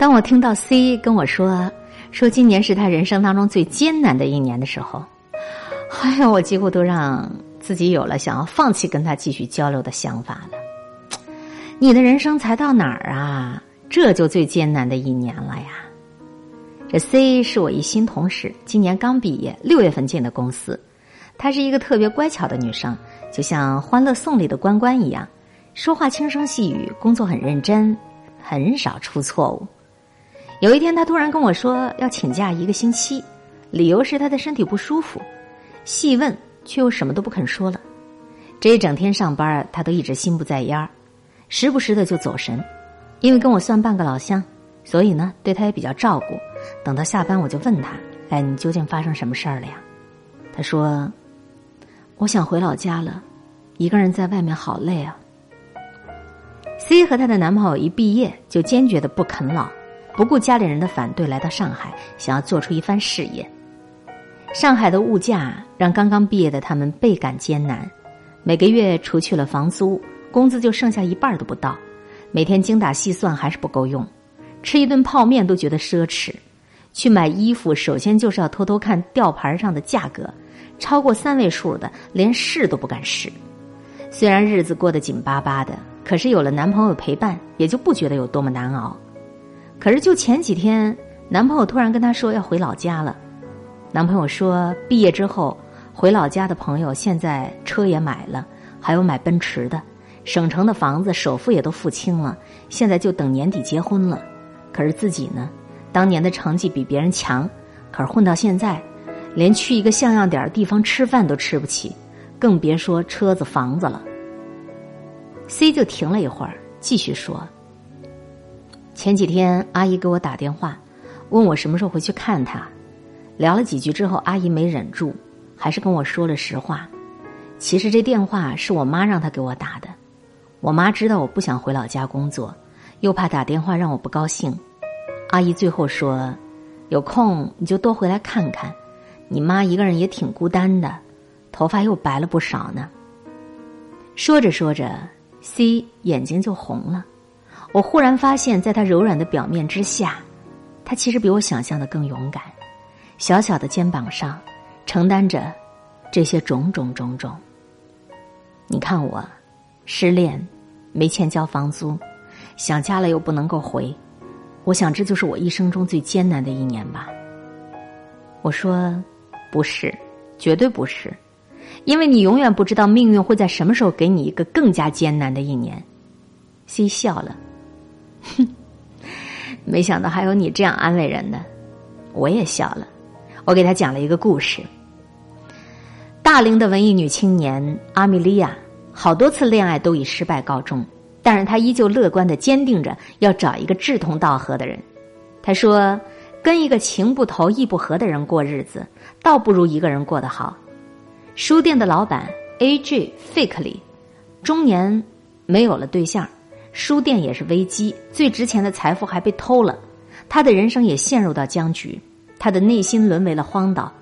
当我听到 C 跟我说说今年是他人生当中最艰难的一年的时候，哎呀，我几乎都让自己有了想要放弃跟他继续交流的想法了。你的人生才到哪儿啊？这就最艰难的一年了呀！这 C 是我一新同事，今年刚毕业，六月份进的公司。她是一个特别乖巧的女生，就像《欢乐颂》里的关关一样，说话轻声细语，工作很认真，很少出错误。有一天，他突然跟我说要请假一个星期，理由是她的身体不舒服。细问却又什么都不肯说了。这一整天上班，她都一直心不在焉儿，时不时的就走神。因为跟我算半个老乡，所以呢，对她也比较照顾。等到下班，我就问她：“哎，你究竟发生什么事儿了呀？”她说。我想回老家了，一个人在外面好累啊。C 和她的男朋友一毕业就坚决的不啃老，不顾家里人的反对，来到上海，想要做出一番事业。上海的物价让刚刚毕业的他们倍感艰难，每个月除去了房租，工资就剩下一半都不到，每天精打细算还是不够用，吃一顿泡面都觉得奢侈，去买衣服首先就是要偷偷看吊牌上的价格。超过三位数的，连试都不敢试。虽然日子过得紧巴巴的，可是有了男朋友陪伴，也就不觉得有多么难熬。可是就前几天，男朋友突然跟她说要回老家了。男朋友说，毕业之后回老家的朋友现在车也买了，还有买奔驰的，省城的房子首付也都付清了，现在就等年底结婚了。可是自己呢，当年的成绩比别人强，可是混到现在。连去一个像样点儿地方吃饭都吃不起，更别说车子房子了。C 就停了一会儿，继续说：“前几天阿姨给我打电话，问我什么时候回去看她。聊了几句之后，阿姨没忍住，还是跟我说了实话。其实这电话是我妈让她给我打的。我妈知道我不想回老家工作，又怕打电话让我不高兴。阿姨最后说：有空你就多回来看看。”你妈一个人也挺孤单的，头发又白了不少呢。说着说着，C 眼睛就红了。我忽然发现，在他柔软的表面之下，他其实比我想象的更勇敢。小小的肩膀上，承担着这些种种种种。你看我，失恋，没钱交房租，想家了又不能够回。我想这就是我一生中最艰难的一年吧。我说。不是，绝对不是，因为你永远不知道命运会在什么时候给你一个更加艰难的一年。C 笑了，哼，没想到还有你这样安慰人的。我也笑了，我给他讲了一个故事。大龄的文艺女青年阿米莉亚，好多次恋爱都以失败告终，但是她依旧乐观的坚定着要找一个志同道合的人。她说。跟一个情不投意不合的人过日子，倒不如一个人过得好。书店的老板 A.J. Fakely，中年没有了对象，书店也是危机，最值钱的财富还被偷了，他的人生也陷入到僵局，他的内心沦为了荒岛，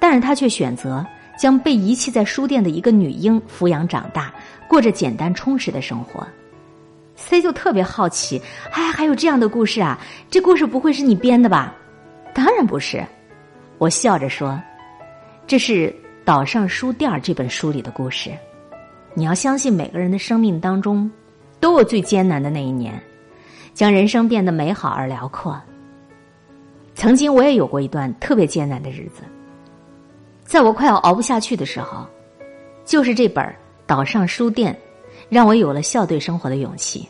但是他却选择将被遗弃在书店的一个女婴抚养长大，过着简单充实的生活。C 就特别好奇，哎，还有这样的故事啊？这故事不会是你编的吧？当然不是，我笑着说：“这是《岛上书店》这本书里的故事。你要相信，每个人的生命当中都有最艰难的那一年，将人生变得美好而辽阔。曾经我也有过一段特别艰难的日子，在我快要熬不下去的时候，就是这本《岛上书店》。”让我有了笑对生活的勇气。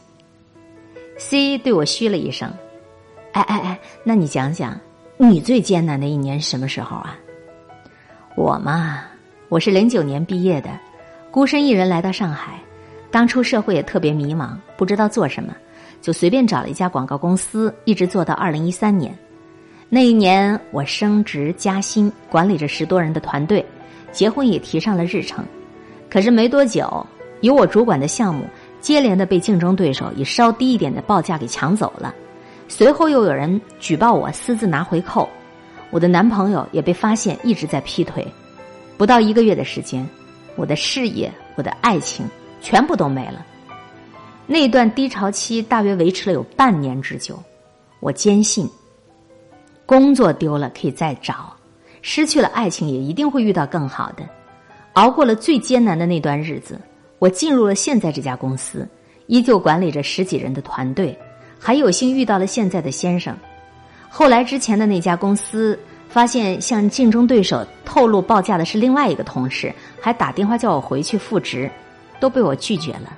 C 对我嘘了一声：“哎哎哎，那你讲讲，你最艰难的一年什么时候啊？”我嘛，我是零九年毕业的，孤身一人来到上海，当初社会也特别迷茫，不知道做什么，就随便找了一家广告公司，一直做到二零一三年。那一年我升职加薪，管理着十多人的团队，结婚也提上了日程。可是没多久。由我主管的项目接连的被竞争对手以稍低一点的报价给抢走了，随后又有人举报我私自拿回扣，我的男朋友也被发现一直在劈腿，不到一个月的时间，我的事业、我的爱情全部都没了。那段低潮期大约维持了有半年之久，我坚信，工作丢了可以再找，失去了爱情也一定会遇到更好的。熬过了最艰难的那段日子，我进入了现在这家公司，依旧管理着十几人的团队，还有幸遇到了现在的先生。后来之前的那家公司，发现向竞争对手透露报价的是另外一个同事，还打电话叫我回去复职，都被我拒绝了。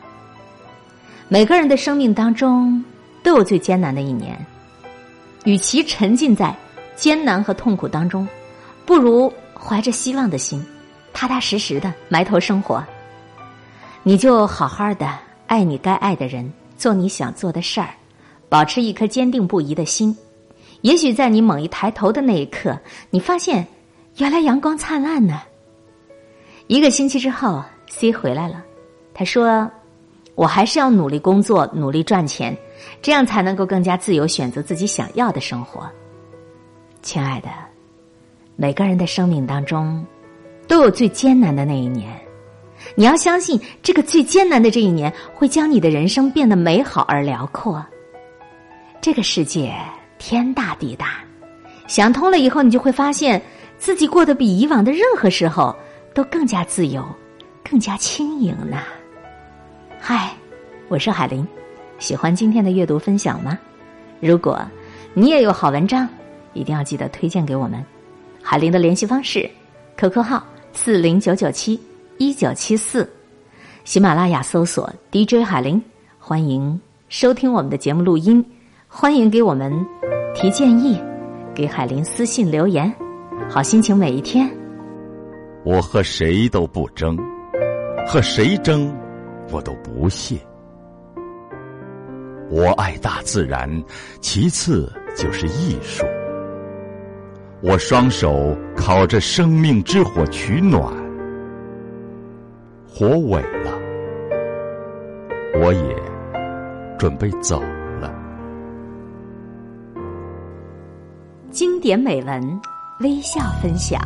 每个人的生命当中都有最艰难的一年。与其沉浸在艰难和痛苦当中，不如怀着希望的心，踏踏实实的埋头生活。你就好好的爱你该爱的人，做你想做的事儿，保持一颗坚定不移的心。也许在你猛一抬头的那一刻，你发现原来阳光灿烂呢。一个星期之后，C 回来了，他说：“我还是要努力工作，努力赚钱。”这样才能够更加自由选择自己想要的生活。亲爱的，每个人的生命当中都有最艰难的那一年，你要相信这个最艰难的这一年会将你的人生变得美好而辽阔。这个世界天大地大，想通了以后，你就会发现自己过得比以往的任何时候都更加自由，更加轻盈呢。嗨，我是海林。喜欢今天的阅读分享吗？如果你也有好文章，一定要记得推荐给我们。海林的联系方式：QQ 号四零九九七一九七四，喜马拉雅搜索 DJ 海林，欢迎收听我们的节目录音，欢迎给我们提建议，给海林私信留言。好心情每一天。我和谁都不争，和谁争，我都不屑。我爱大自然，其次就是艺术。我双手烤着生命之火取暖，火萎了，我也准备走了。经典美文，微笑分享。